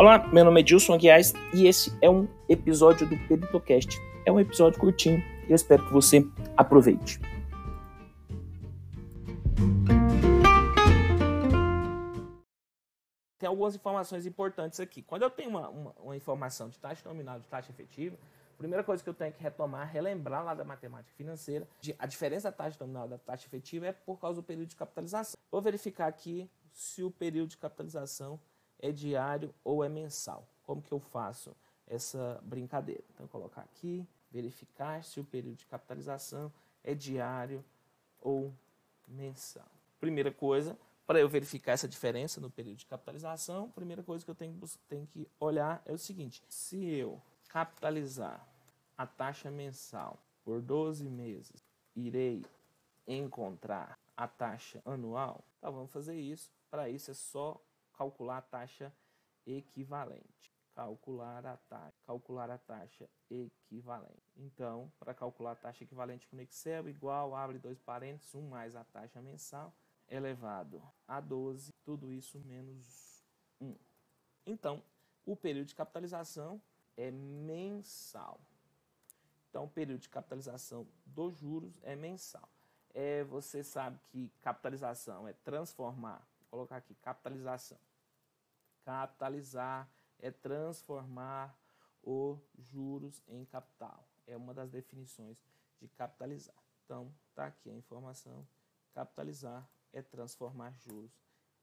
Olá, meu nome é Dilson Aguiar e esse é um episódio do Peritocast. É um episódio curtinho e eu espero que você aproveite. Tem algumas informações importantes aqui. Quando eu tenho uma, uma, uma informação de taxa nominal de taxa efetiva, a primeira coisa que eu tenho que retomar, relembrar lá da matemática financeira, de, a diferença da taxa nominal da taxa efetiva é por causa do período de capitalização. Vou verificar aqui se o período de capitalização é diário ou é mensal. Como que eu faço essa brincadeira? Então, colocar aqui, verificar se o período de capitalização é diário ou mensal. Primeira coisa, para eu verificar essa diferença no período de capitalização, a primeira coisa que eu tenho, tenho que olhar é o seguinte: se eu capitalizar a taxa mensal por 12 meses, irei encontrar a taxa anual? Então vamos fazer isso. Para isso é só calcular a taxa equivalente. Calcular a taxa, calcular a taxa equivalente. Então, para calcular a taxa equivalente com Excel, igual, abre dois parênteses, 1 mais a taxa mensal, elevado a 12, tudo isso menos 1. Então, o período de capitalização é mensal. Então, o período de capitalização dos juros é mensal. É, você sabe que capitalização é transformar, vou colocar aqui, capitalização. Capitalizar é transformar os juros em capital. É uma das definições de capitalizar. Então, está aqui a informação. Capitalizar é transformar juros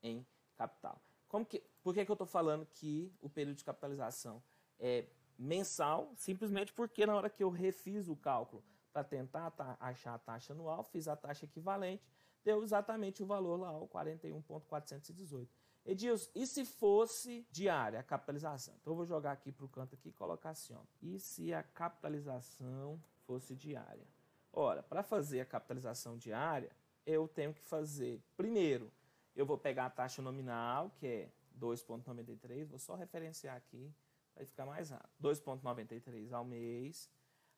em capital. Como que, por que, que eu estou falando que o período de capitalização é mensal? Simplesmente porque na hora que eu refiz o cálculo para tentar achar a taxa anual, fiz a taxa equivalente, deu exatamente o valor lá, o 41.418. Edilson, e se fosse diária a capitalização? Então eu vou jogar aqui para o canto aqui e colocar assim, ó. E se a capitalização fosse diária? Ora, para fazer a capitalização diária, eu tenho que fazer, primeiro, eu vou pegar a taxa nominal, que é 2,93, vou só referenciar aqui, vai ficar mais rápido. 2,93 ao mês.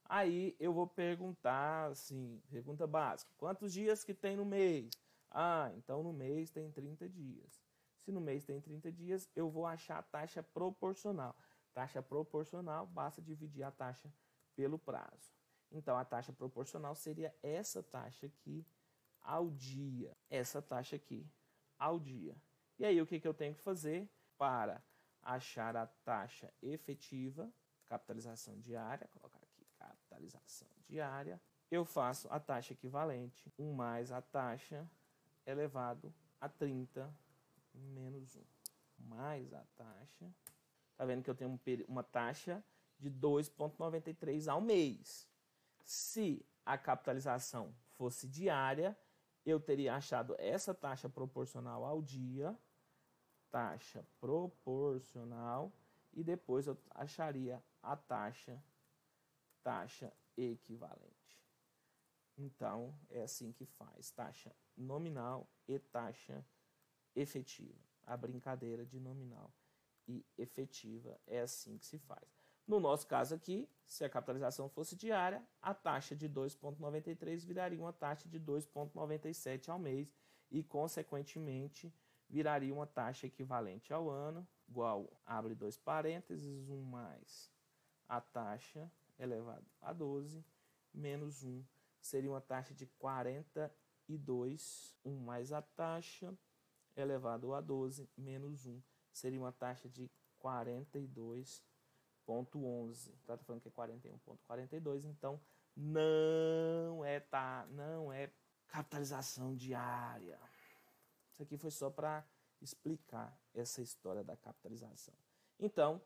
Aí eu vou perguntar, assim, pergunta básica, quantos dias que tem no mês? Ah, então no mês tem 30 dias. Se no mês tem 30 dias, eu vou achar a taxa proporcional. Taxa proporcional, basta dividir a taxa pelo prazo. Então, a taxa proporcional seria essa taxa aqui ao dia. Essa taxa aqui ao dia. E aí, o que, que eu tenho que fazer para achar a taxa efetiva, capitalização diária, colocar aqui capitalização diária, eu faço a taxa equivalente, 1 mais a taxa elevado a 30 menos 1. Mais a taxa. Tá vendo que eu tenho uma taxa de 2,93 ao mês. Se a capitalização fosse diária, eu teria achado essa taxa proporcional ao dia, taxa proporcional, e depois eu acharia a taxa, taxa equivalente. Então, é assim que faz, taxa nominal e taxa equivalente efetiva. A brincadeira de nominal e efetiva é assim que se faz. No nosso caso aqui, se a capitalização fosse diária, a taxa de 2,93 viraria uma taxa de 2,97 ao mês e, consequentemente, viraria uma taxa equivalente ao ano, igual, abre dois parênteses, 1 mais a taxa elevado a 12, menos 1, seria uma taxa de 42, 1 mais a taxa elevado a 12 menos 1 seria uma taxa de 42,11. Está falando que é 41,42, então não é tá, não é capitalização diária. Isso aqui foi só para explicar essa história da capitalização. Então,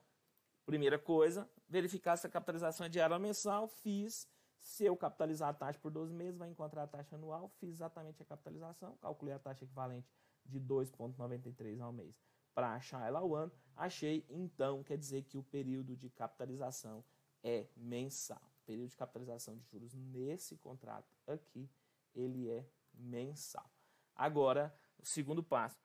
primeira coisa, verificar se a capitalização é diária ou mensal, fiz. Se eu capitalizar a taxa por 12 meses, vai encontrar a taxa anual, fiz exatamente a capitalização, calculei a taxa equivalente de 2,93 ao mês. Para achar ela ao ano, achei, então quer dizer que o período de capitalização é mensal. O período de capitalização de juros nesse contrato aqui, ele é mensal. Agora, o segundo passo,